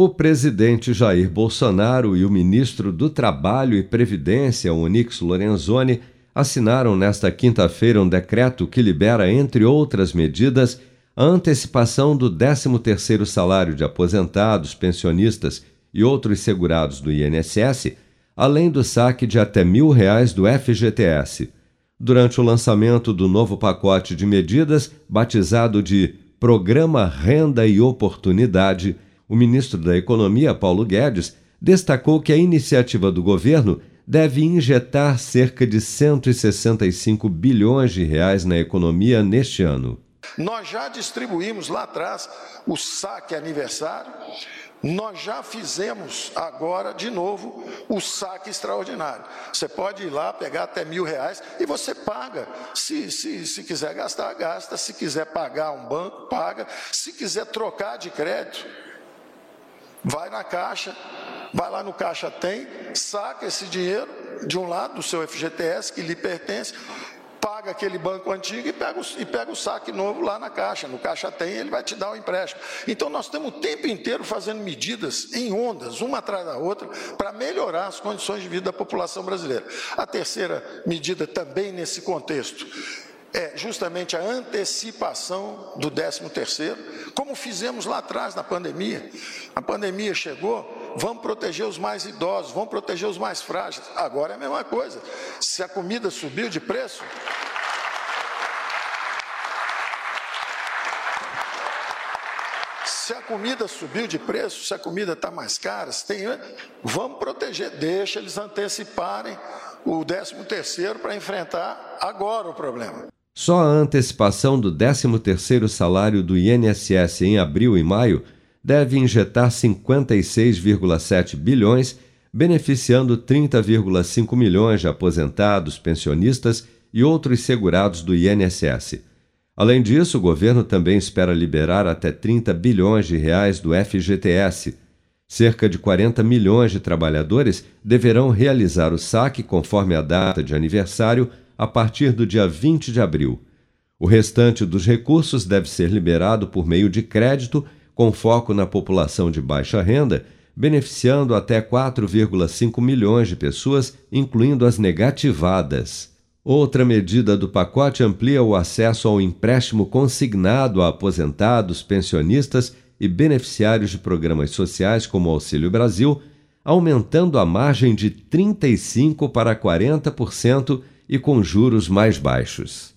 O presidente Jair Bolsonaro e o ministro do Trabalho e Previdência, Onyx Lorenzoni, assinaram nesta quinta-feira um decreto que libera, entre outras medidas, a antecipação do 13º salário de aposentados, pensionistas e outros segurados do INSS, além do saque de até mil reais do FGTS. Durante o lançamento do novo pacote de medidas, batizado de Programa Renda e Oportunidade, o ministro da Economia, Paulo Guedes, destacou que a iniciativa do governo deve injetar cerca de 165 bilhões de reais na economia neste ano. Nós já distribuímos lá atrás o saque aniversário, nós já fizemos agora de novo o saque extraordinário. Você pode ir lá pegar até mil reais e você paga. Se, se, se quiser gastar, gasta. Se quiser pagar um banco, paga. Se quiser trocar de crédito, vai na caixa, vai lá no caixa tem, saca esse dinheiro de um lado do seu FGTS que lhe pertence, paga aquele banco antigo e pega, o, e pega o saque novo lá na caixa. No caixa tem, ele vai te dar o empréstimo. Então nós temos o tempo inteiro fazendo medidas em ondas, uma atrás da outra, para melhorar as condições de vida da população brasileira. A terceira medida também nesse contexto é justamente a antecipação do 13 terceiro, como fizemos lá atrás na pandemia. A pandemia chegou, vamos proteger os mais idosos, vamos proteger os mais frágeis. Agora é a mesma coisa. Se a comida subiu de preço, Se a comida subiu de preço, se a comida está mais cara, tem, vamos proteger, deixa eles anteciparem o 13 terceiro para enfrentar agora o problema. Só a antecipação do 13 terceiro salário do INSS em abril e maio deve injetar 56,7 bilhões, beneficiando 30,5 milhões de aposentados, pensionistas e outros segurados do INSS. Além disso, o governo também espera liberar até 30 bilhões de reais do FGTS. Cerca de 40 milhões de trabalhadores deverão realizar o saque conforme a data de aniversário a partir do dia 20 de abril. O restante dos recursos deve ser liberado por meio de crédito com foco na população de baixa renda, beneficiando até 4,5 milhões de pessoas, incluindo as negativadas. Outra medida do pacote amplia o acesso ao empréstimo consignado a aposentados, pensionistas e beneficiários de programas sociais como Auxílio Brasil, aumentando a margem de 35% para 40% e com juros mais baixos